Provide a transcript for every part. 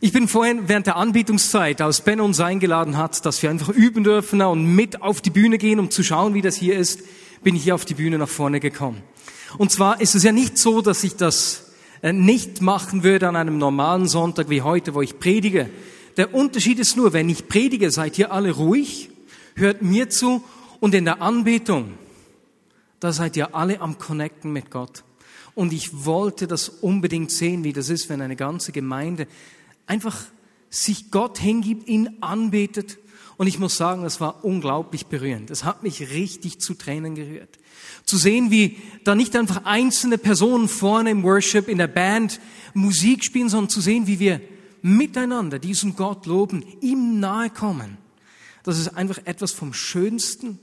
Ich bin vorhin während der Anbietungszeit, als Ben uns eingeladen hat, dass wir einfach üben dürfen und mit auf die Bühne gehen, um zu schauen, wie das hier ist, bin ich hier auf die Bühne nach vorne gekommen. Und zwar ist es ja nicht so, dass ich das äh, nicht machen würde an einem normalen Sonntag wie heute, wo ich predige. Der Unterschied ist nur, wenn ich predige, seid ihr alle ruhig, hört mir zu und in der Anbetung, da seid ihr alle am Connecten mit Gott. Und ich wollte das unbedingt sehen, wie das ist, wenn eine ganze Gemeinde einfach sich Gott hingibt, ihn anbetet. Und ich muss sagen, das war unglaublich berührend. Das hat mich richtig zu Tränen gerührt. Zu sehen, wie da nicht einfach einzelne Personen vorne im Worship, in der Band Musik spielen, sondern zu sehen, wie wir miteinander diesen Gott loben, ihm nahe kommen. Das ist einfach etwas vom Schönsten.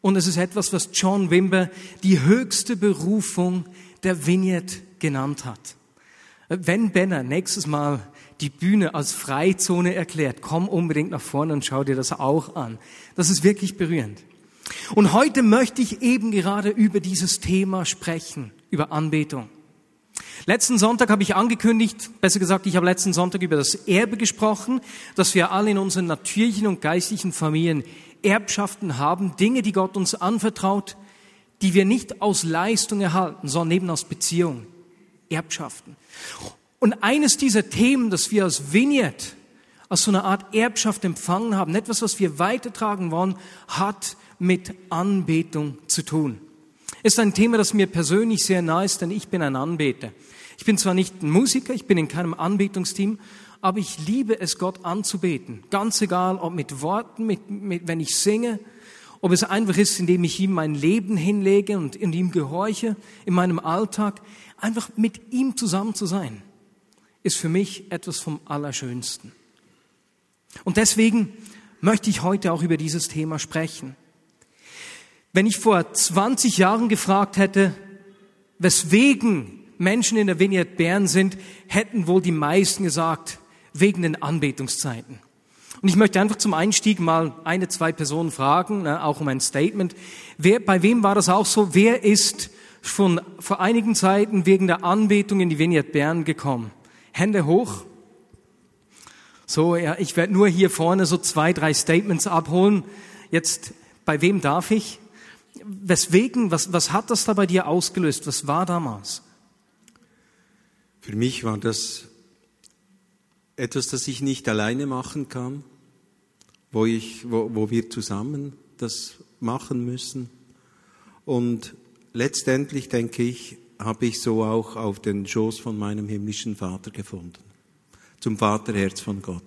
Und es ist etwas, was John Wimber die höchste Berufung der Vignette genannt hat. Wenn Benner nächstes Mal die Bühne als Freizone erklärt, komm unbedingt nach vorne und schau dir das auch an. Das ist wirklich berührend. Und heute möchte ich eben gerade über dieses Thema sprechen, über Anbetung. Letzten Sonntag habe ich angekündigt, besser gesagt, ich habe letzten Sonntag über das Erbe gesprochen, dass wir alle in unseren natürlichen und geistlichen Familien Erbschaften haben, Dinge, die Gott uns anvertraut, die wir nicht aus Leistung erhalten, sondern eben aus Beziehung. Erbschaften. Und eines dieser Themen, das wir als Vignette, als so eine Art Erbschaft empfangen haben, etwas, was wir weitertragen wollen, hat mit Anbetung zu tun. Ist ein Thema, das mir persönlich sehr nahe ist, denn ich bin ein Anbeter. Ich bin zwar nicht ein Musiker, ich bin in keinem Anbetungsteam, aber ich liebe es, Gott anzubeten. Ganz egal, ob mit Worten, mit, mit, wenn ich singe, ob es einfach ist, indem ich ihm mein Leben hinlege und in ihm gehorche, in meinem Alltag, einfach mit ihm zusammen zu sein ist für mich etwas vom Allerschönsten. Und deswegen möchte ich heute auch über dieses Thema sprechen. Wenn ich vor 20 Jahren gefragt hätte, weswegen Menschen in der Vignette Bern sind, hätten wohl die meisten gesagt, wegen den Anbetungszeiten. Und ich möchte einfach zum Einstieg mal eine, zwei Personen fragen, ne, auch um ein Statement. Wer, bei wem war das auch so? Wer ist von vor einigen Zeiten wegen der Anbetung in die Vignette Bern gekommen? Hände hoch. So, ja, ich werde nur hier vorne so zwei, drei Statements abholen. Jetzt, bei wem darf ich? Weswegen, was, was hat das da bei dir ausgelöst? Was war damals? Für mich war das etwas, das ich nicht alleine machen kann, wo, ich, wo, wo wir zusammen das machen müssen. Und letztendlich denke ich, habe ich so auch auf den Schoß von meinem himmlischen Vater gefunden. Zum Vaterherz von Gott.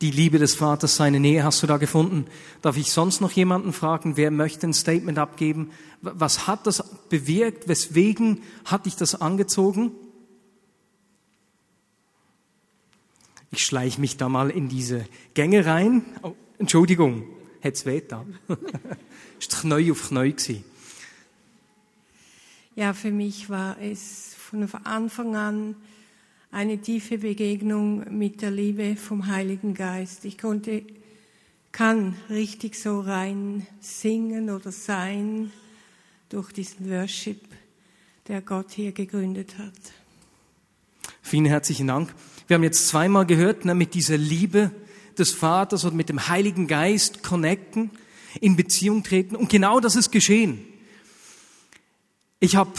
Die Liebe des Vaters, seine Nähe hast du da gefunden. Darf ich sonst noch jemanden fragen, wer möchte ein Statement abgeben? Was hat das bewirkt? Weswegen hat dich das angezogen? Ich schleiche mich da mal in diese Gänge rein. Oh, Entschuldigung, hätte es weh da. Ist Knäu auf Knäu gewesen. Ja, für mich war es von Anfang an eine tiefe Begegnung mit der Liebe vom Heiligen Geist. Ich konnte, kann richtig so rein singen oder sein durch diesen Worship, der Gott hier gegründet hat. Vielen herzlichen Dank. Wir haben jetzt zweimal gehört, ne, mit dieser Liebe des Vaters und mit dem Heiligen Geist connecten, in Beziehung treten. Und genau das ist geschehen. Ich habe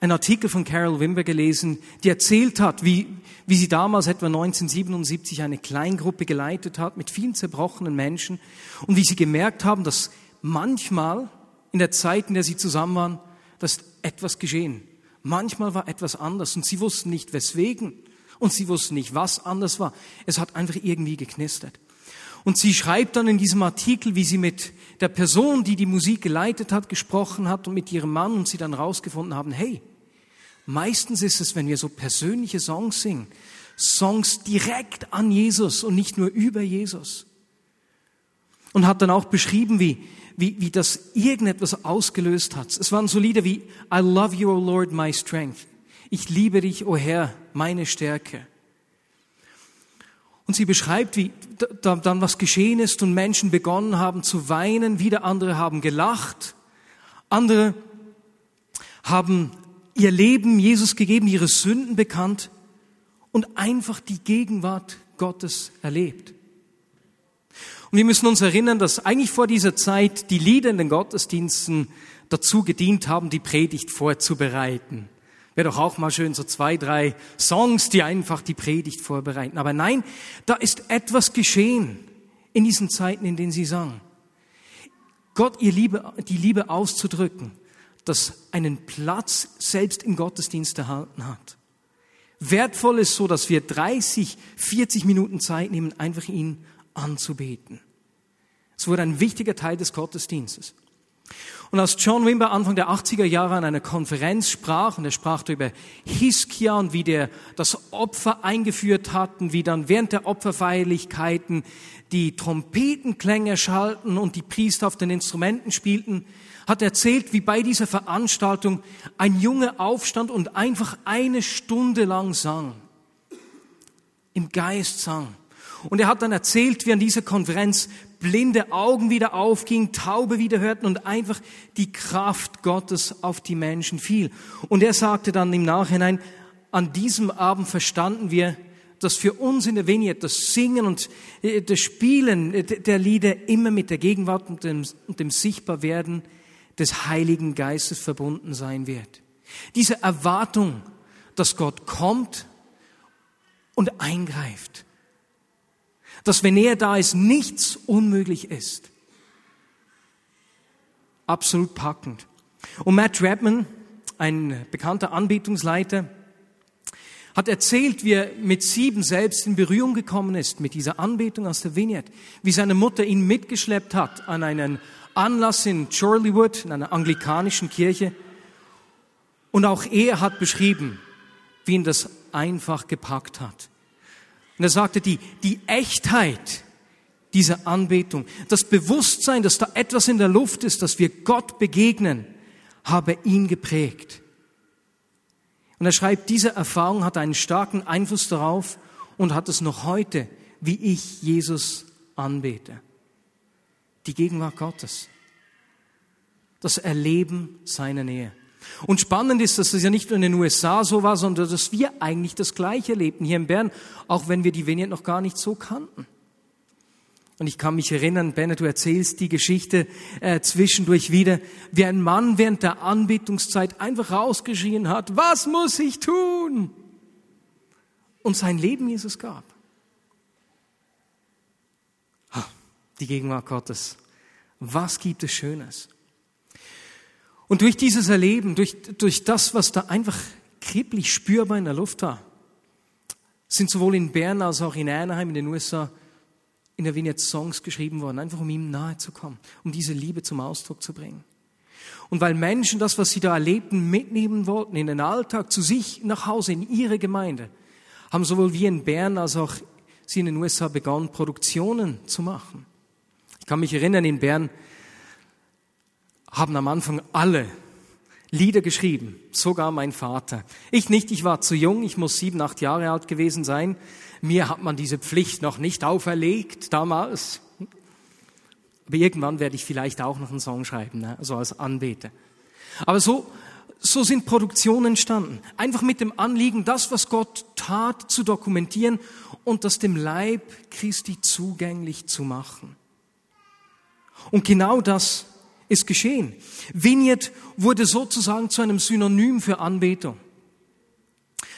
einen Artikel von Carol Wimber gelesen, die erzählt hat, wie, wie sie damals etwa 1977 eine Kleingruppe geleitet hat mit vielen zerbrochenen Menschen und wie sie gemerkt haben, dass manchmal in der Zeit, in der sie zusammen waren, dass etwas geschehen. Manchmal war etwas anders und sie wussten nicht weswegen und sie wussten nicht, was anders war. Es hat einfach irgendwie geknistert. Und sie schreibt dann in diesem Artikel, wie sie mit der Person, die die Musik geleitet hat, gesprochen hat und mit ihrem Mann und sie dann rausgefunden haben, hey, meistens ist es, wenn wir so persönliche Songs singen, Songs direkt an Jesus und nicht nur über Jesus. Und hat dann auch beschrieben, wie, wie, wie das irgendetwas ausgelöst hat. Es waren so Lieder wie I love you, O Lord, my strength. Ich liebe dich, o Herr, meine Stärke. Und sie beschreibt, wie da, dann was geschehen ist und Menschen begonnen haben zu weinen, wieder andere haben gelacht, andere haben ihr Leben Jesus gegeben, ihre Sünden bekannt. und einfach die Gegenwart Gottes erlebt. Und wir müssen uns erinnern, dass eigentlich vor dieser Zeit die Lieder in den Gottesdiensten dazu gedient haben, die Predigt vorzubereiten. Wäre doch auch mal schön, so zwei, drei Songs, die einfach die Predigt vorbereiten. Aber nein, da ist etwas geschehen in diesen Zeiten, in denen sie sangen. Gott ihr Liebe, die Liebe auszudrücken, das einen Platz selbst im Gottesdienst erhalten hat. Wertvoll ist so, dass wir 30, 40 Minuten Zeit nehmen, einfach ihn anzubeten. Es wurde ein wichtiger Teil des Gottesdienstes. Und als John Wimber Anfang der 80er Jahre an einer Konferenz sprach, und er sprach über Hiskia und wie der das Opfer eingeführt hatten, wie dann während der Opferfeierlichkeiten die Trompetenklänge schalten und die Priester auf den Instrumenten spielten, hat erzählt, wie bei dieser Veranstaltung ein Junge aufstand und einfach eine Stunde lang sang. Im Geist sang. Und er hat dann erzählt, wie an dieser Konferenz blinde Augen wieder aufgingen, Taube wieder hörten und einfach die Kraft Gottes auf die Menschen fiel. Und er sagte dann im Nachhinein, an diesem Abend verstanden wir, dass für uns in der Vignette das Singen und äh, das Spielen äh, der Lieder immer mit der Gegenwart und dem, und dem Sichtbarwerden des Heiligen Geistes verbunden sein wird. Diese Erwartung, dass Gott kommt und eingreift dass wenn er da ist, nichts unmöglich ist. Absolut packend. Und Matt Redman, ein bekannter Anbetungsleiter, hat erzählt, wie er mit sieben selbst in Berührung gekommen ist mit dieser Anbetung aus der Vineyard, wie seine Mutter ihn mitgeschleppt hat an einen Anlass in Chorleywood, in einer anglikanischen Kirche. Und auch er hat beschrieben, wie ihn das einfach gepackt hat. Und er sagte, die, die Echtheit dieser Anbetung, das Bewusstsein, dass da etwas in der Luft ist, dass wir Gott begegnen, habe ihn geprägt. Und er schreibt, diese Erfahrung hat einen starken Einfluss darauf und hat es noch heute, wie ich Jesus anbete. Die Gegenwart Gottes. Das Erleben seiner Nähe. Und spannend ist, dass das ja nicht nur in den USA so war, sondern dass wir eigentlich das Gleiche lebten hier in Bern, auch wenn wir die Vignette noch gar nicht so kannten. Und ich kann mich erinnern, Bennett, du erzählst die Geschichte äh, zwischendurch wieder, wie ein Mann während der Anbetungszeit einfach rausgeschrien hat, was muss ich tun? Und sein Leben Jesus gab. Die Gegenwart Gottes. Was gibt es Schönes? Und durch dieses Erleben, durch, durch das, was da einfach kribbelig spürbar in der Luft war, sind sowohl in Bern als auch in Anaheim in den USA in der Vignette Songs geschrieben worden, einfach um ihm nahe zu kommen, um diese Liebe zum Ausdruck zu bringen. Und weil Menschen das, was sie da erlebten, mitnehmen wollten in den Alltag, zu sich nach Hause, in ihre Gemeinde, haben sowohl wir in Bern als auch sie in den USA begonnen, Produktionen zu machen. Ich kann mich erinnern, in Bern haben am Anfang alle Lieder geschrieben, sogar mein Vater. Ich nicht, ich war zu jung, ich muss sieben, acht Jahre alt gewesen sein. Mir hat man diese Pflicht noch nicht auferlegt damals. Aber irgendwann werde ich vielleicht auch noch einen Song schreiben, ne? so als Anbeter. Aber so, so sind Produktionen entstanden. Einfach mit dem Anliegen, das, was Gott tat, zu dokumentieren und das dem Leib Christi zugänglich zu machen. Und genau das ist geschehen. Vineyard wurde sozusagen zu einem Synonym für Anbetung.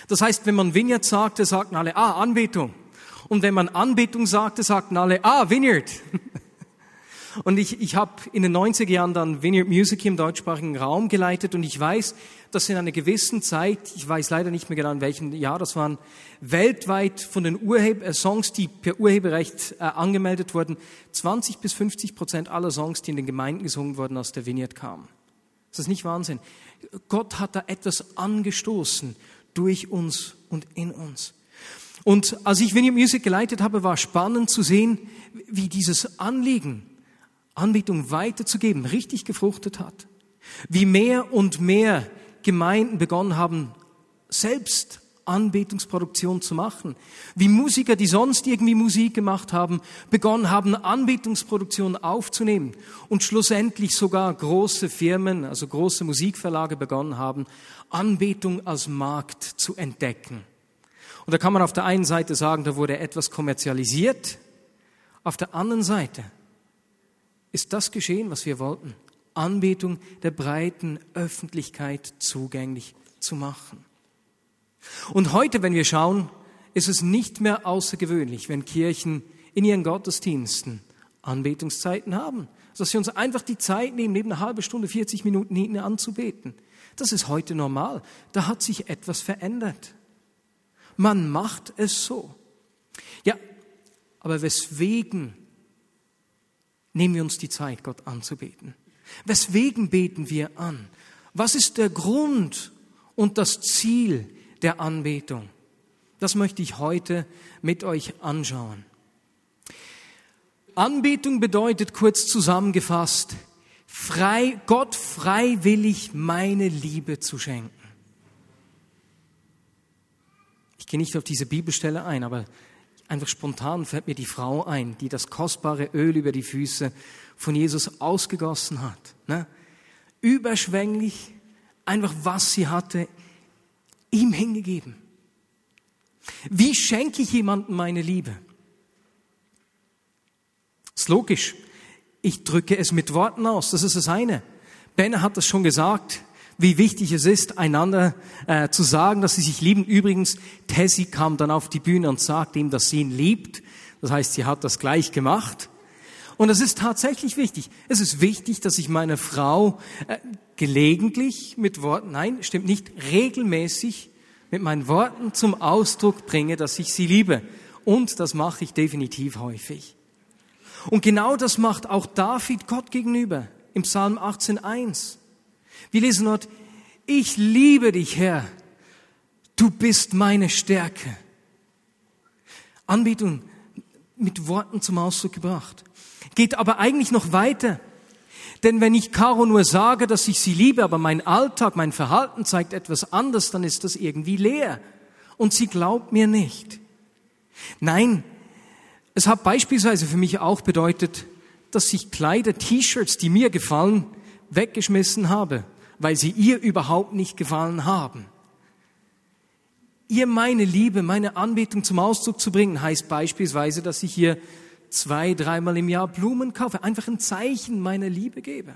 Das heißt, wenn man Vineyard sagte, sagten alle, ah, Anbetung. Und wenn man Anbetung sagte, sagten alle, ah, Vineyard. Und ich, ich habe in den 90er Jahren dann Vineyard Music im deutschsprachigen Raum geleitet und ich weiß, dass in einer gewissen Zeit, ich weiß leider nicht mehr genau in welchem Jahr das waren, weltweit von den Urheber, äh, Songs, die per Urheberrecht äh, angemeldet wurden, 20 bis 50 Prozent aller Songs, die in den Gemeinden gesungen wurden, aus der Vineyard kamen. Das ist nicht Wahnsinn. Gott hat da etwas angestoßen durch uns und in uns. Und als ich Vineyard Music geleitet habe, war spannend zu sehen, wie dieses Anliegen, Anbetung weiterzugeben, richtig gefruchtet hat. Wie mehr und mehr Gemeinden begonnen haben, selbst Anbetungsproduktion zu machen. Wie Musiker, die sonst irgendwie Musik gemacht haben, begonnen haben, Anbetungsproduktion aufzunehmen. Und schlussendlich sogar große Firmen, also große Musikverlage begonnen haben, Anbetung als Markt zu entdecken. Und da kann man auf der einen Seite sagen, da wurde etwas kommerzialisiert. Auf der anderen Seite ist das geschehen, was wir wollten. Anbetung der breiten Öffentlichkeit zugänglich zu machen. Und heute, wenn wir schauen, ist es nicht mehr außergewöhnlich, wenn Kirchen in ihren Gottesdiensten Anbetungszeiten haben, dass sie uns einfach die Zeit nehmen, neben einer halben Stunde, 40 Minuten hinten anzubeten. Das ist heute normal. Da hat sich etwas verändert. Man macht es so. Ja, aber weswegen nehmen wir uns die Zeit, Gott anzubeten? Weswegen beten wir an? Was ist der Grund und das Ziel der Anbetung? Das möchte ich heute mit euch anschauen. Anbetung bedeutet kurz zusammengefasst, frei, Gott freiwillig meine Liebe zu schenken. Ich gehe nicht auf diese Bibelstelle ein, aber einfach spontan fällt mir die Frau ein, die das kostbare Öl über die Füße von Jesus ausgegossen hat. Ne? Überschwänglich, einfach was sie hatte, ihm hingegeben. Wie schenke ich jemandem meine Liebe? ist logisch. Ich drücke es mit Worten aus. Das ist das eine. Ben hat das schon gesagt wie wichtig es ist, einander äh, zu sagen, dass sie sich lieben. Übrigens, Tessie kam dann auf die Bühne und sagte ihm, dass sie ihn liebt. Das heißt, sie hat das gleich gemacht. Und das ist tatsächlich wichtig. Es ist wichtig, dass ich meine Frau äh, gelegentlich mit Worten, nein, stimmt nicht, regelmäßig mit meinen Worten zum Ausdruck bringe, dass ich sie liebe. Und das mache ich definitiv häufig. Und genau das macht auch David Gott gegenüber im Psalm 18.1. Wir lesen dort, ich liebe dich, Herr, du bist meine Stärke. Anbetung mit Worten zum Ausdruck gebracht. Geht aber eigentlich noch weiter. Denn wenn ich Caro nur sage, dass ich sie liebe, aber mein Alltag, mein Verhalten zeigt etwas anderes, dann ist das irgendwie leer. Und sie glaubt mir nicht. Nein, es hat beispielsweise für mich auch bedeutet, dass ich Kleider, T-Shirts, die mir gefallen, weggeschmissen habe, weil sie ihr überhaupt nicht gefallen haben. Ihr meine Liebe, meine Anbetung zum Ausdruck zu bringen, heißt beispielsweise, dass ich ihr zwei, dreimal im Jahr Blumen kaufe, einfach ein Zeichen meiner Liebe gebe.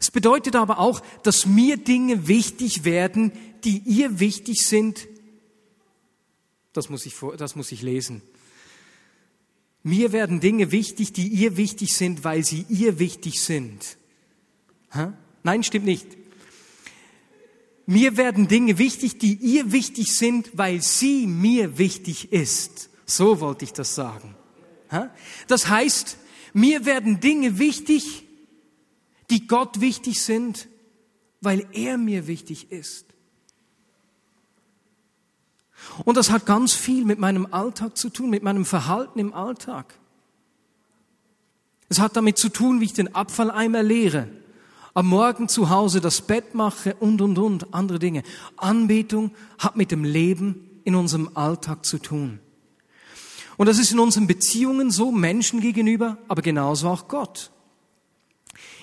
Es bedeutet aber auch, dass mir Dinge wichtig werden, die ihr wichtig sind. Das muss ich, das muss ich lesen. Mir werden Dinge wichtig, die ihr wichtig sind, weil sie ihr wichtig sind. Ha? Nein, stimmt nicht. Mir werden Dinge wichtig, die ihr wichtig sind, weil sie mir wichtig ist. So wollte ich das sagen. Ha? Das heißt, mir werden Dinge wichtig, die Gott wichtig sind, weil er mir wichtig ist. Und das hat ganz viel mit meinem Alltag zu tun, mit meinem Verhalten im Alltag. Es hat damit zu tun, wie ich den Abfalleimer leere, am Morgen zu Hause das Bett mache und, und, und, andere Dinge. Anbetung hat mit dem Leben in unserem Alltag zu tun. Und das ist in unseren Beziehungen so, Menschen gegenüber, aber genauso auch Gott.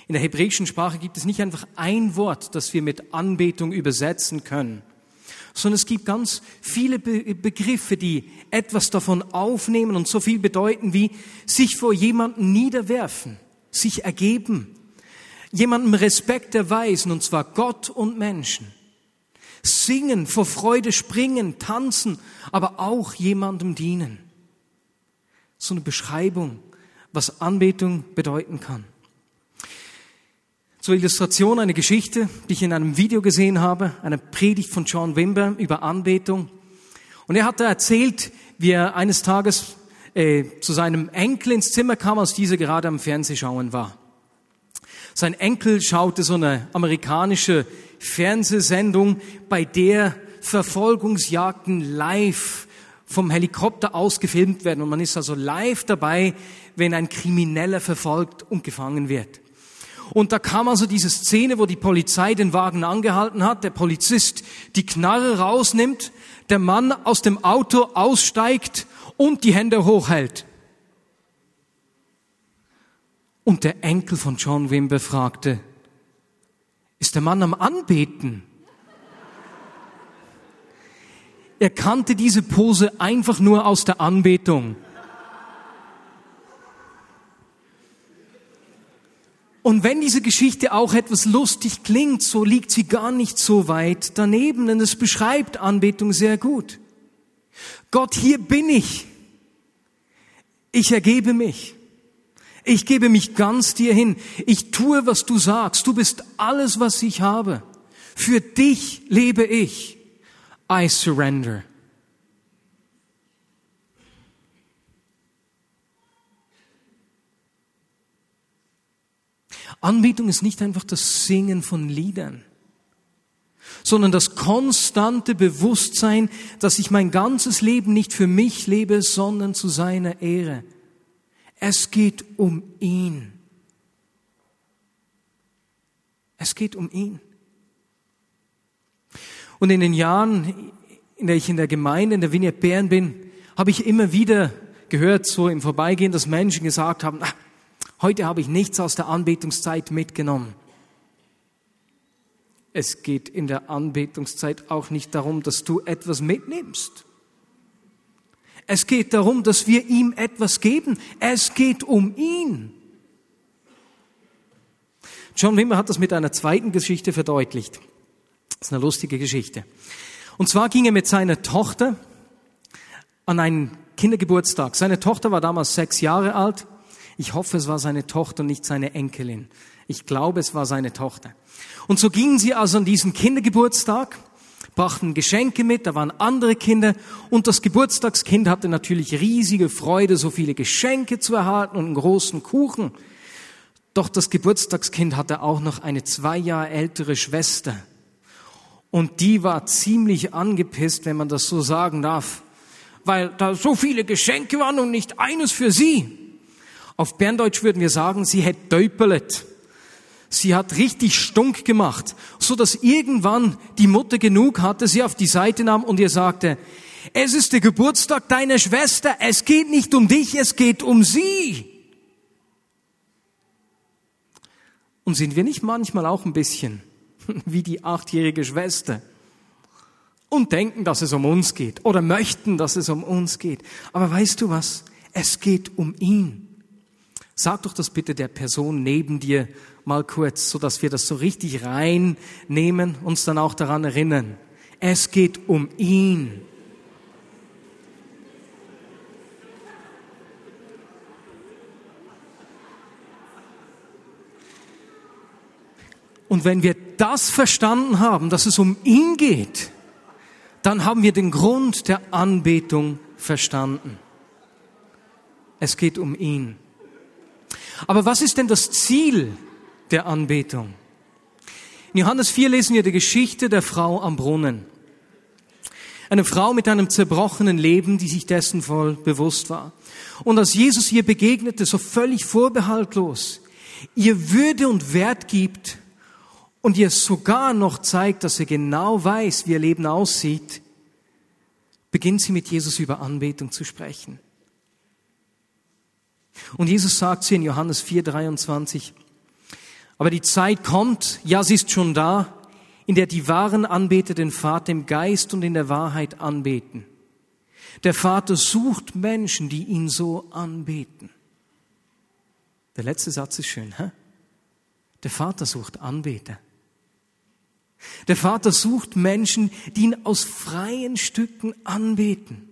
In der hebräischen Sprache gibt es nicht einfach ein Wort, das wir mit Anbetung übersetzen können sondern es gibt ganz viele Be Begriffe, die etwas davon aufnehmen und so viel bedeuten wie sich vor jemandem niederwerfen, sich ergeben, jemandem Respekt erweisen, und zwar Gott und Menschen. Singen, vor Freude springen, tanzen, aber auch jemandem dienen. So eine Beschreibung, was Anbetung bedeuten kann. Zur Illustration eine Geschichte, die ich in einem Video gesehen habe, eine Predigt von John Wimber über Anbetung. Und er hat da erzählt, wie er eines Tages äh, zu seinem Enkel ins Zimmer kam, als dieser gerade am Fernsehschauen war. Sein Enkel schaute so eine amerikanische Fernsehsendung, bei der Verfolgungsjagden live vom Helikopter aus gefilmt werden. Und man ist also live dabei, wenn ein Krimineller verfolgt und gefangen wird. Und da kam also diese Szene, wo die Polizei den Wagen angehalten hat, der Polizist die Knarre rausnimmt, der Mann aus dem Auto aussteigt und die Hände hochhält. Und der Enkel von John Wimber fragte, ist der Mann am Anbeten? er kannte diese Pose einfach nur aus der Anbetung. Und wenn diese Geschichte auch etwas lustig klingt, so liegt sie gar nicht so weit daneben, denn es beschreibt Anbetung sehr gut. Gott, hier bin ich. Ich ergebe mich. Ich gebe mich ganz dir hin. Ich tue, was du sagst. Du bist alles, was ich habe. Für dich lebe ich. I surrender. Anbetung ist nicht einfach das Singen von Liedern, sondern das konstante Bewusstsein, dass ich mein ganzes Leben nicht für mich lebe, sondern zu seiner Ehre. Es geht um ihn. Es geht um ihn. Und in den Jahren, in der ich in der Gemeinde, in der Vignette Bern bin, habe ich immer wieder gehört, so im Vorbeigehen, dass Menschen gesagt haben, ach, Heute habe ich nichts aus der Anbetungszeit mitgenommen. Es geht in der Anbetungszeit auch nicht darum, dass du etwas mitnimmst. Es geht darum, dass wir ihm etwas geben. Es geht um ihn. John Wimmer hat das mit einer zweiten Geschichte verdeutlicht. Das ist eine lustige Geschichte. Und zwar ging er mit seiner Tochter an einen Kindergeburtstag. Seine Tochter war damals sechs Jahre alt ich hoffe, es war seine Tochter und nicht seine Enkelin. Ich glaube, es war seine Tochter. Und so gingen sie also an diesen Kindergeburtstag, brachten Geschenke mit, da waren andere Kinder und das Geburtstagskind hatte natürlich riesige Freude, so viele Geschenke zu erhalten und einen großen Kuchen. Doch das Geburtstagskind hatte auch noch eine zwei Jahre ältere Schwester. Und die war ziemlich angepisst, wenn man das so sagen darf, weil da so viele Geschenke waren und nicht eines für sie. Auf Berndeutsch würden wir sagen, sie hat döpelet. Sie hat richtig stunk gemacht, so dass irgendwann die Mutter genug hatte, sie auf die Seite nahm und ihr sagte, es ist der Geburtstag deiner Schwester, es geht nicht um dich, es geht um sie. Und sind wir nicht manchmal auch ein bisschen wie die achtjährige Schwester und denken, dass es um uns geht oder möchten, dass es um uns geht. Aber weißt du was? Es geht um ihn. Sag doch das bitte der Person neben dir mal kurz, so dass wir das so richtig reinnehmen, uns dann auch daran erinnern. Es geht um ihn. Und wenn wir das verstanden haben, dass es um ihn geht, dann haben wir den Grund der Anbetung verstanden. Es geht um ihn. Aber was ist denn das Ziel der Anbetung? In Johannes 4 lesen wir die Geschichte der Frau am Brunnen. Eine Frau mit einem zerbrochenen Leben, die sich dessen voll bewusst war. Und als Jesus ihr begegnete, so völlig vorbehaltlos, ihr Würde und Wert gibt und ihr sogar noch zeigt, dass er genau weiß, wie ihr Leben aussieht, beginnt sie mit Jesus über Anbetung zu sprechen. Und Jesus sagt sie in Johannes 4, 23, aber die Zeit kommt, ja, sie ist schon da, in der die wahren Anbeter den Vater im Geist und in der Wahrheit anbeten. Der Vater sucht Menschen, die ihn so anbeten. Der letzte Satz ist schön, hä? Der Vater sucht Anbeter. Der Vater sucht Menschen, die ihn aus freien Stücken anbeten.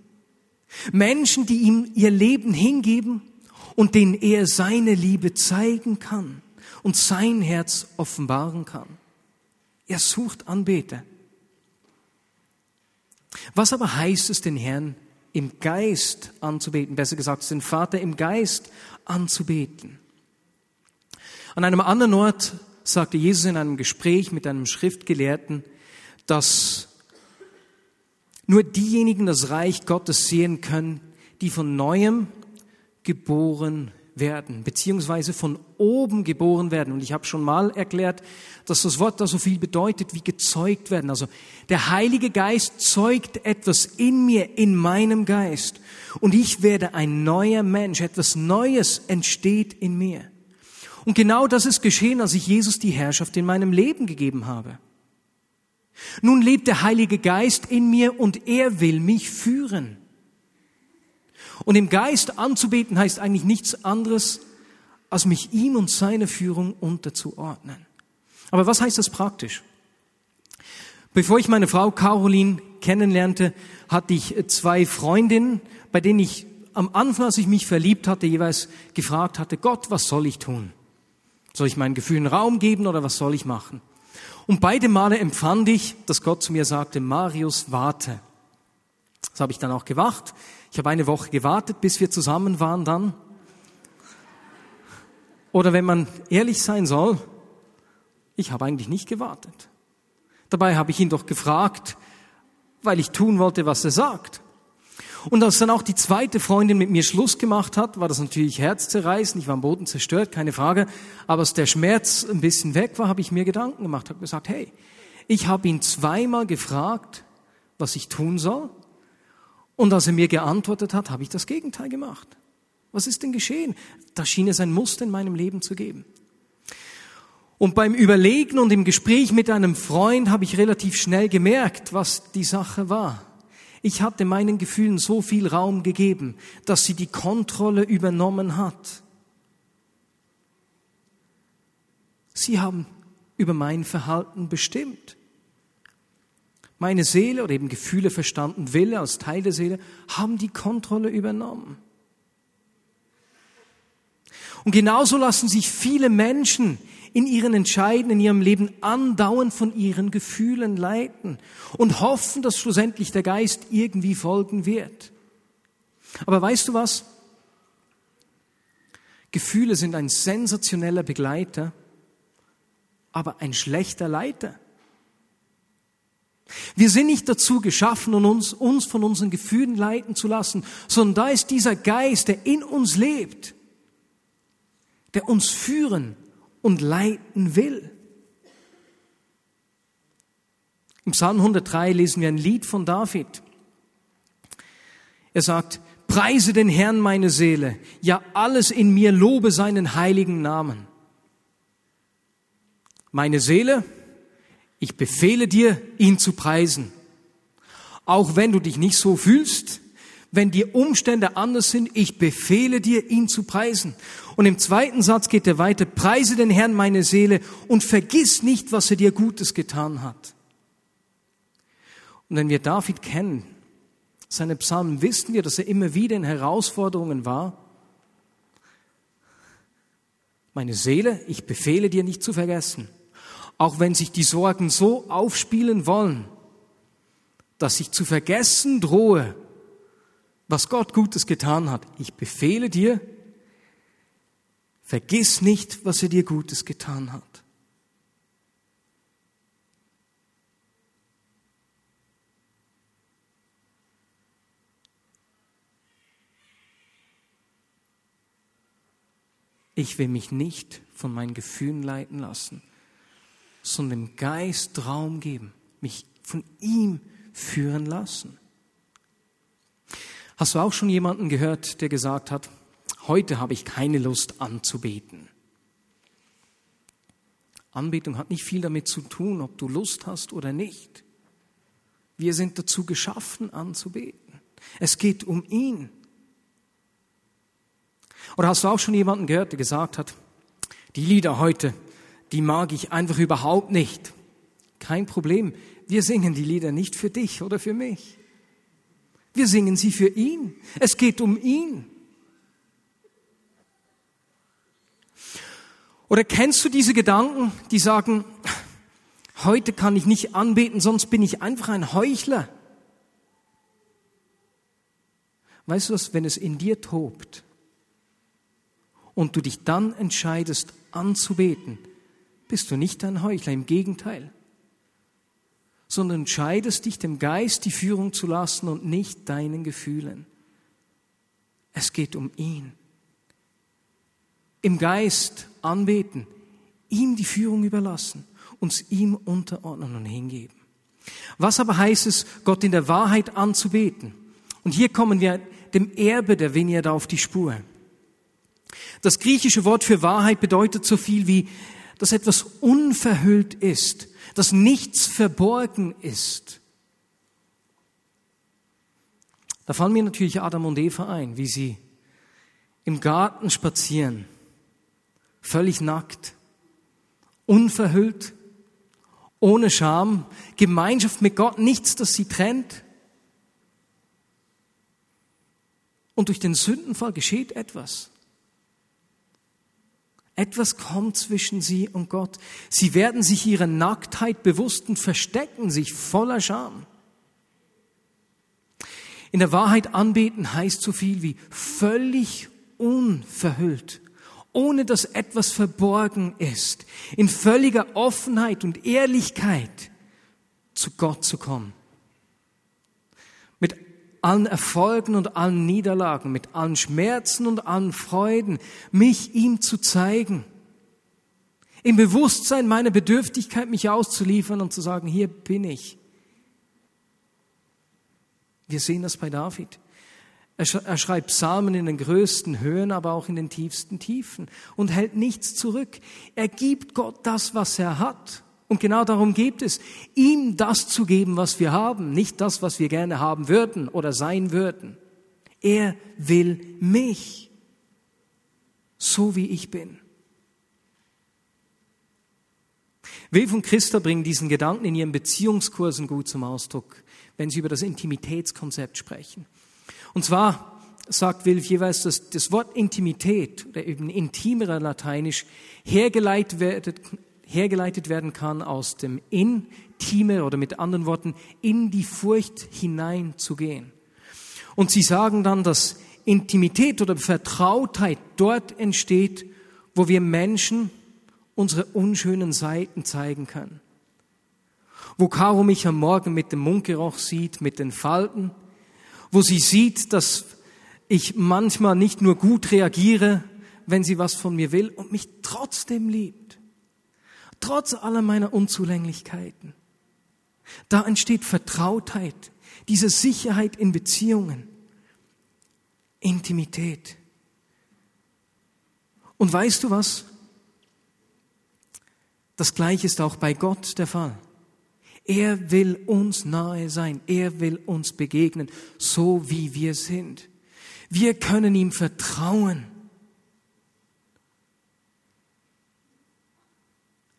Menschen, die ihm ihr Leben hingeben und denen er seine Liebe zeigen kann und sein Herz offenbaren kann. Er sucht Anbeter. Was aber heißt es, den Herrn im Geist anzubeten? Besser gesagt, den Vater im Geist anzubeten. An einem anderen Ort sagte Jesus in einem Gespräch mit einem Schriftgelehrten, dass nur diejenigen das Reich Gottes sehen können, die von neuem geboren werden, beziehungsweise von oben geboren werden. Und ich habe schon mal erklärt, dass das Wort da so viel bedeutet wie gezeugt werden. Also der Heilige Geist zeugt etwas in mir, in meinem Geist. Und ich werde ein neuer Mensch, etwas Neues entsteht in mir. Und genau das ist geschehen, als ich Jesus die Herrschaft in meinem Leben gegeben habe. Nun lebt der Heilige Geist in mir und er will mich führen. Und im Geist anzubeten heißt eigentlich nichts anderes, als mich ihm und seiner Führung unterzuordnen. Aber was heißt das praktisch? Bevor ich meine Frau Caroline kennenlernte, hatte ich zwei Freundinnen, bei denen ich am Anfang, als ich mich verliebt hatte, jeweils gefragt hatte, Gott, was soll ich tun? Soll ich meinen Gefühlen Raum geben oder was soll ich machen? Und beide Male empfand ich, dass Gott zu mir sagte, Marius, warte. Das habe ich dann auch gewacht. Ich habe eine Woche gewartet, bis wir zusammen waren dann. Oder wenn man ehrlich sein soll, ich habe eigentlich nicht gewartet. Dabei habe ich ihn doch gefragt, weil ich tun wollte, was er sagt. Und als dann auch die zweite Freundin mit mir Schluss gemacht hat, war das natürlich herzzerreißend. Ich war am Boden zerstört, keine Frage. Aber als der Schmerz ein bisschen weg war, habe ich mir Gedanken gemacht, habe gesagt, hey, ich habe ihn zweimal gefragt, was ich tun soll. Und als er mir geantwortet hat, habe ich das Gegenteil gemacht. Was ist denn geschehen? Da schien es ein Muster in meinem Leben zu geben. Und beim Überlegen und im Gespräch mit einem Freund habe ich relativ schnell gemerkt, was die Sache war. Ich hatte meinen Gefühlen so viel Raum gegeben, dass sie die Kontrolle übernommen hat. Sie haben über mein Verhalten bestimmt. Meine Seele oder eben Gefühle, Verstanden, Wille als Teil der Seele haben die Kontrolle übernommen. Und genauso lassen sich viele Menschen in ihren Entscheiden, in ihrem Leben andauernd von ihren Gefühlen leiten und hoffen, dass schlussendlich der Geist irgendwie folgen wird. Aber weißt du was? Gefühle sind ein sensationeller Begleiter, aber ein schlechter Leiter. Wir sind nicht dazu geschaffen, uns, uns von unseren Gefühlen leiten zu lassen, sondern da ist dieser Geist, der in uns lebt, der uns führen und leiten will. Im Psalm 103 lesen wir ein Lied von David. Er sagt, Preise den Herrn meine Seele, ja alles in mir lobe seinen heiligen Namen. Meine Seele, ich befehle dir, ihn zu preisen. Auch wenn du dich nicht so fühlst, wenn die Umstände anders sind, ich befehle dir, ihn zu preisen. Und im zweiten Satz geht er weiter, preise den Herrn meine Seele und vergiss nicht, was er dir Gutes getan hat. Und wenn wir David kennen, seine Psalmen, wissen wir, dass er immer wieder in Herausforderungen war. Meine Seele, ich befehle dir nicht zu vergessen, auch wenn sich die Sorgen so aufspielen wollen, dass ich zu vergessen drohe, was Gott Gutes getan hat. Ich befehle dir, vergiss nicht, was er dir Gutes getan hat. Ich will mich nicht von meinen Gefühlen leiten lassen, sondern dem Geist Raum geben, mich von ihm führen lassen. Hast du auch schon jemanden gehört, der gesagt hat, heute habe ich keine Lust anzubeten? Anbetung hat nicht viel damit zu tun, ob du Lust hast oder nicht. Wir sind dazu geschaffen, anzubeten. Es geht um ihn. Oder hast du auch schon jemanden gehört, der gesagt hat, die Lieder heute, die mag ich einfach überhaupt nicht. Kein Problem, wir singen die Lieder nicht für dich oder für mich. Wir singen sie für ihn. Es geht um ihn. Oder kennst du diese Gedanken, die sagen, heute kann ich nicht anbeten, sonst bin ich einfach ein Heuchler? Weißt du was, wenn es in dir tobt und du dich dann entscheidest anzubeten, bist du nicht ein Heuchler, im Gegenteil sondern entscheidest dich dem Geist die Führung zu lassen und nicht deinen Gefühlen. Es geht um ihn. Im Geist anbeten, ihm die Führung überlassen, uns ihm unterordnen und hingeben. Was aber heißt es, Gott in der Wahrheit anzubeten? Und hier kommen wir dem Erbe der Vineyard auf die Spur. Das griechische Wort für Wahrheit bedeutet so viel wie dass etwas unverhüllt ist, dass nichts verborgen ist. Da fallen mir natürlich Adam und Eva ein, wie sie im Garten spazieren, völlig nackt, unverhüllt, ohne Scham, Gemeinschaft mit Gott, nichts, das sie trennt. Und durch den Sündenfall geschieht etwas. Etwas kommt zwischen sie und Gott. Sie werden sich ihrer Nacktheit bewusst und verstecken sich voller Scham. In der Wahrheit anbeten heißt so viel wie völlig unverhüllt, ohne dass etwas verborgen ist, in völliger Offenheit und Ehrlichkeit zu Gott zu kommen. Allen Erfolgen und allen Niederlagen, mit allen Schmerzen und allen Freuden, mich ihm zu zeigen. Im Bewusstsein meiner Bedürftigkeit, mich auszuliefern und zu sagen, hier bin ich. Wir sehen das bei David. Er schreibt Psalmen in den größten Höhen, aber auch in den tiefsten Tiefen und hält nichts zurück. Er gibt Gott das, was er hat. Und genau darum geht es, ihm das zu geben, was wir haben, nicht das, was wir gerne haben würden oder sein würden. Er will mich, so wie ich bin. Wilf und Christa bringen diesen Gedanken in ihren Beziehungskursen gut zum Ausdruck, wenn sie über das Intimitätskonzept sprechen. Und zwar sagt Wilf jeweils, dass das Wort Intimität oder eben intimerer Lateinisch hergeleitet wird, hergeleitet werden kann aus dem Intime oder mit anderen Worten in die Furcht hinein zu gehen. Und sie sagen dann, dass Intimität oder Vertrautheit dort entsteht, wo wir Menschen unsere unschönen Seiten zeigen können. Wo Caro mich am Morgen mit dem Mundgeruch sieht, mit den Falten, wo sie sieht, dass ich manchmal nicht nur gut reagiere, wenn sie was von mir will und mich trotzdem liebt trotz aller meiner Unzulänglichkeiten. Da entsteht Vertrautheit, diese Sicherheit in Beziehungen, Intimität. Und weißt du was? Das Gleiche ist auch bei Gott der Fall. Er will uns nahe sein, er will uns begegnen, so wie wir sind. Wir können ihm vertrauen.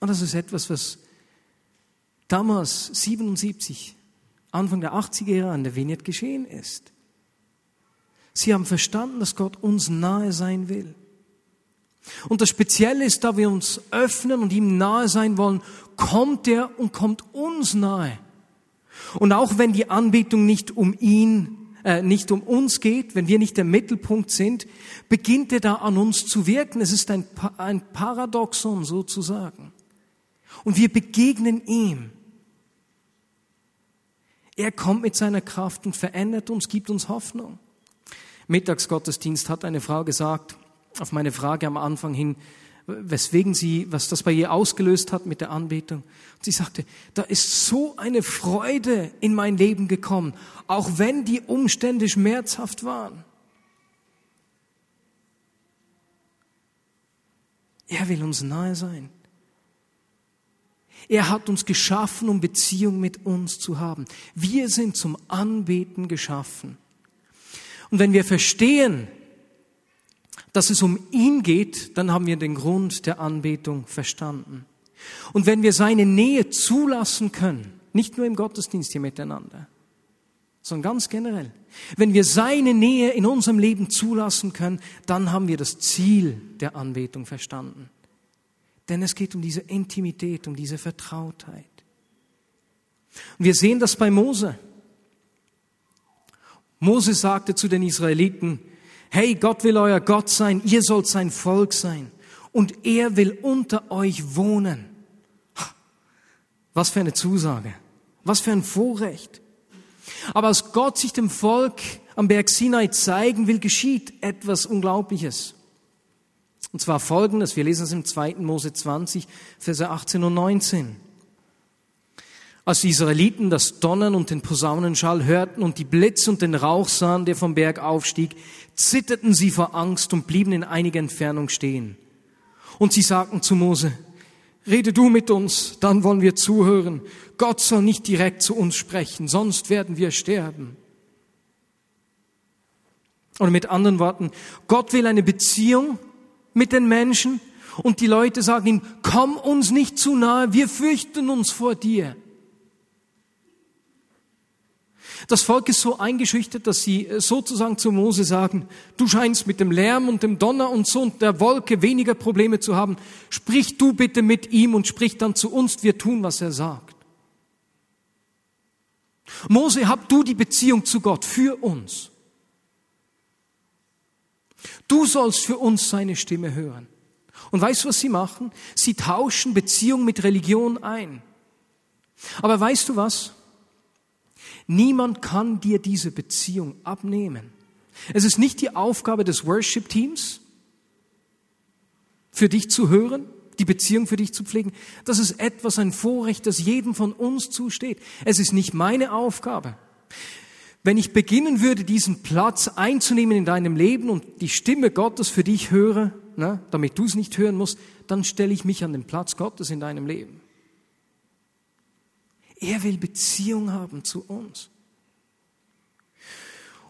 Und das ist etwas, was damals 77, Anfang der 80er Jahre an der Vignette geschehen ist. Sie haben verstanden, dass Gott uns nahe sein will. Und das Spezielle ist, da wir uns öffnen und ihm nahe sein wollen, kommt er und kommt uns nahe. Und auch wenn die Anbetung nicht um ihn, äh, nicht um uns geht, wenn wir nicht der Mittelpunkt sind, beginnt er da an uns zu wirken. Es ist ein, ein Paradoxon sozusagen. Und wir begegnen ihm. Er kommt mit seiner Kraft und verändert uns, gibt uns Hoffnung. Mittagsgottesdienst hat eine Frau gesagt, auf meine Frage am Anfang hin, weswegen sie, was das bei ihr ausgelöst hat mit der Anbetung. sie sagte, da ist so eine Freude in mein Leben gekommen, auch wenn die Umstände schmerzhaft waren. Er will uns nahe sein. Er hat uns geschaffen, um Beziehung mit uns zu haben. Wir sind zum Anbeten geschaffen. Und wenn wir verstehen, dass es um ihn geht, dann haben wir den Grund der Anbetung verstanden. Und wenn wir seine Nähe zulassen können, nicht nur im Gottesdienst hier miteinander, sondern ganz generell, wenn wir seine Nähe in unserem Leben zulassen können, dann haben wir das Ziel der Anbetung verstanden. Denn es geht um diese Intimität, um diese Vertrautheit. Und wir sehen das bei Mose. Mose sagte zu den Israeliten, hey, Gott will euer Gott sein, ihr sollt sein Volk sein und er will unter euch wohnen. Was für eine Zusage, was für ein Vorrecht. Aber als Gott sich dem Volk am Berg Sinai zeigen will, geschieht etwas Unglaubliches. Und zwar folgendes, wir lesen es im 2. Mose 20, Verse 18 und 19. Als die Israeliten das Donnern und den Posaunenschall hörten und die Blitz und den Rauch sahen, der vom Berg aufstieg, zitterten sie vor Angst und blieben in einiger Entfernung stehen. Und sie sagten zu Mose, rede du mit uns, dann wollen wir zuhören. Gott soll nicht direkt zu uns sprechen, sonst werden wir sterben. Oder mit anderen Worten, Gott will eine Beziehung mit den Menschen und die Leute sagen ihm, komm uns nicht zu nahe, wir fürchten uns vor dir. Das Volk ist so eingeschüchtert, dass sie sozusagen zu Mose sagen, du scheinst mit dem Lärm und dem Donner und so und der Wolke weniger Probleme zu haben. Sprich du bitte mit ihm und sprich dann zu uns, wir tun, was er sagt. Mose, hab du die Beziehung zu Gott für uns. Du sollst für uns seine Stimme hören. Und weißt du, was sie machen? Sie tauschen Beziehung mit Religion ein. Aber weißt du was? Niemand kann dir diese Beziehung abnehmen. Es ist nicht die Aufgabe des Worship-Teams, für dich zu hören, die Beziehung für dich zu pflegen. Das ist etwas, ein Vorrecht, das jedem von uns zusteht. Es ist nicht meine Aufgabe. Wenn ich beginnen würde, diesen Platz einzunehmen in deinem Leben und die Stimme Gottes für dich höre, ne, damit du es nicht hören musst, dann stelle ich mich an den Platz Gottes in deinem Leben. Er will Beziehung haben zu uns.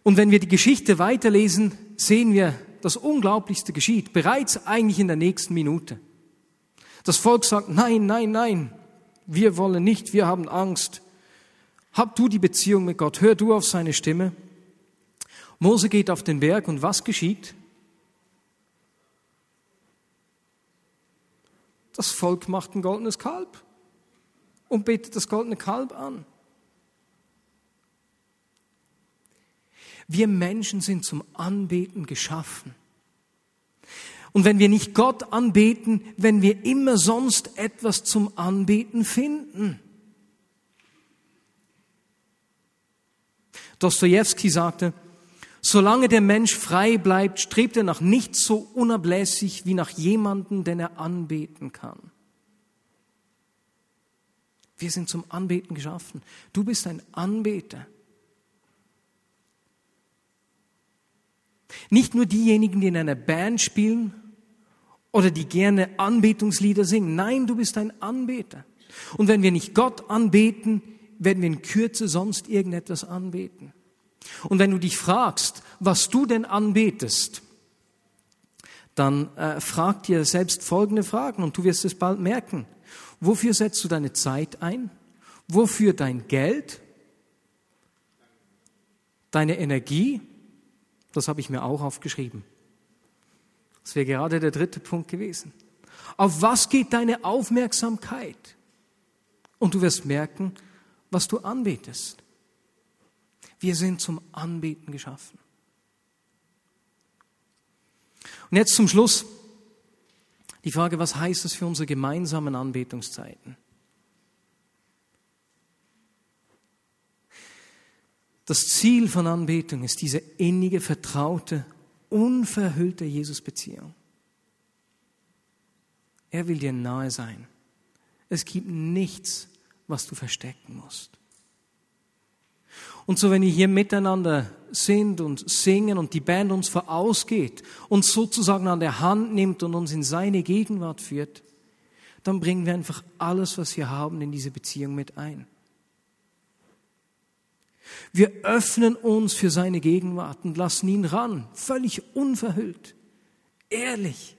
Und wenn wir die Geschichte weiterlesen, sehen wir, das Unglaublichste geschieht, bereits eigentlich in der nächsten Minute. Das Volk sagt, nein, nein, nein, wir wollen nicht, wir haben Angst. Hab du die Beziehung mit Gott, hör du auf seine Stimme. Mose geht auf den Berg und was geschieht? Das Volk macht ein goldenes Kalb und betet das goldene Kalb an. Wir Menschen sind zum Anbeten geschaffen. Und wenn wir nicht Gott anbeten, wenn wir immer sonst etwas zum Anbeten finden. Dostoevsky sagte, solange der Mensch frei bleibt, strebt er nach nichts so unablässig wie nach jemanden, den er anbeten kann. Wir sind zum Anbeten geschaffen. Du bist ein Anbeter. Nicht nur diejenigen, die in einer Band spielen oder die gerne Anbetungslieder singen. Nein, du bist ein Anbeter. Und wenn wir nicht Gott anbeten, werden wir in Kürze sonst irgendetwas anbeten. Und wenn du dich fragst, was du denn anbetest, dann äh, frag dir selbst folgende Fragen und du wirst es bald merken. Wofür setzt du deine Zeit ein? Wofür dein Geld? Deine Energie? Das habe ich mir auch aufgeschrieben. Das wäre gerade der dritte Punkt gewesen. Auf was geht deine Aufmerksamkeit? Und du wirst merken, was du anbetest. Wir sind zum Anbeten geschaffen. Und jetzt zum Schluss die Frage, was heißt das für unsere gemeinsamen Anbetungszeiten? Das Ziel von Anbetung ist diese innige, vertraute, unverhüllte Jesus-Beziehung. Er will dir nahe sein. Es gibt nichts, was du verstecken musst. Und so, wenn wir hier miteinander sind und singen und die Band uns vorausgeht, uns sozusagen an der Hand nimmt und uns in seine Gegenwart führt, dann bringen wir einfach alles, was wir haben, in diese Beziehung mit ein. Wir öffnen uns für seine Gegenwart und lassen ihn ran, völlig unverhüllt, ehrlich.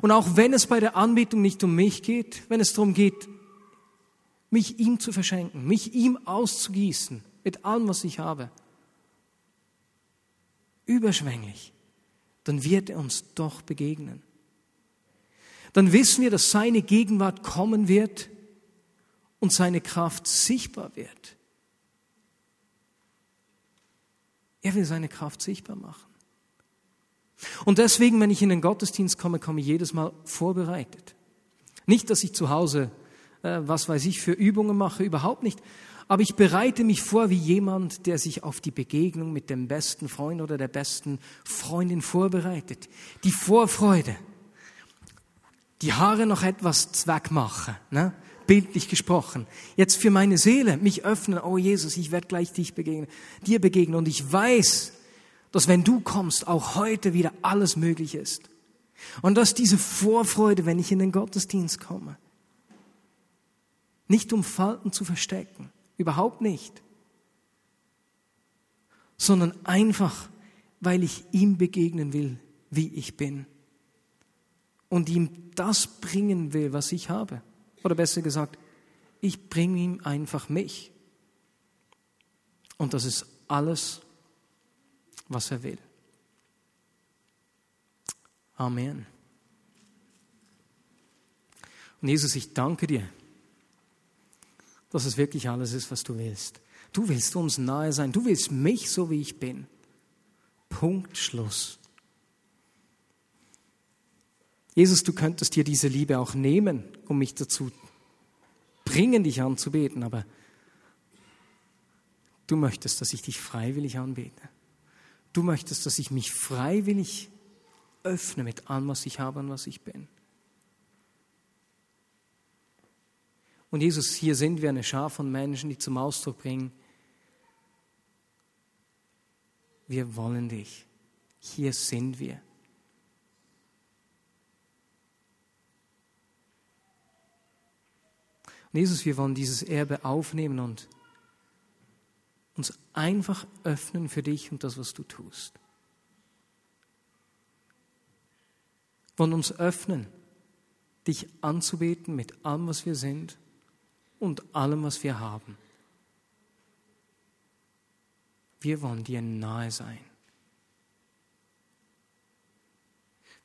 Und auch wenn es bei der Anbetung nicht um mich geht, wenn es darum geht, mich ihm zu verschenken, mich ihm auszugießen mit allem, was ich habe, überschwänglich, dann wird er uns doch begegnen. Dann wissen wir, dass seine Gegenwart kommen wird und seine Kraft sichtbar wird. Er will seine Kraft sichtbar machen. Und deswegen, wenn ich in den Gottesdienst komme, komme ich jedes Mal vorbereitet. Nicht, dass ich zu Hause äh, was weiß ich, für Übungen mache, überhaupt nicht. Aber ich bereite mich vor wie jemand, der sich auf die Begegnung mit dem besten Freund oder der besten Freundin vorbereitet. Die Vorfreude. Die Haare noch etwas Zweck machen, ne? bildlich gesprochen. Jetzt für meine Seele mich öffnen, oh Jesus, ich werde gleich dich begegnen, dir begegnen. Und ich weiß, dass wenn du kommst, auch heute wieder alles möglich ist. Und das ist diese Vorfreude, wenn ich in den Gottesdienst komme. Nicht um Falten zu verstecken, überhaupt nicht, sondern einfach, weil ich ihm begegnen will, wie ich bin. Und ihm das bringen will, was ich habe. Oder besser gesagt, ich bringe ihm einfach mich. Und das ist alles, was er will. Amen. Und Jesus, ich danke dir, dass es wirklich alles ist, was du willst. Du willst uns nahe sein. Du willst mich so, wie ich bin. Punkt, Schluss. Jesus, du könntest dir diese Liebe auch nehmen, um mich dazu bringen, dich anzubeten, aber du möchtest, dass ich dich freiwillig anbete. Du möchtest, dass ich mich freiwillig öffne mit allem, was ich habe und was ich bin. Und Jesus, hier sind wir eine Schar von Menschen, die zum Ausdruck bringen, wir wollen dich. Hier sind wir. Und Jesus, wir wollen dieses Erbe aufnehmen und uns einfach öffnen für dich und das, was du tust. Wir wollen uns öffnen, dich anzubeten mit allem, was wir sind und allem, was wir haben. Wir wollen dir nahe sein.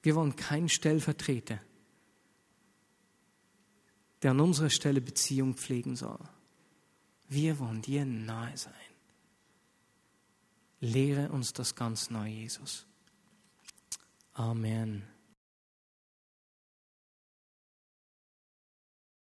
Wir wollen kein Stellvertreter, der an unserer Stelle Beziehung pflegen soll. Wir wollen dir nahe sein. Lehre uns das ganz neu, Jesus. Amen.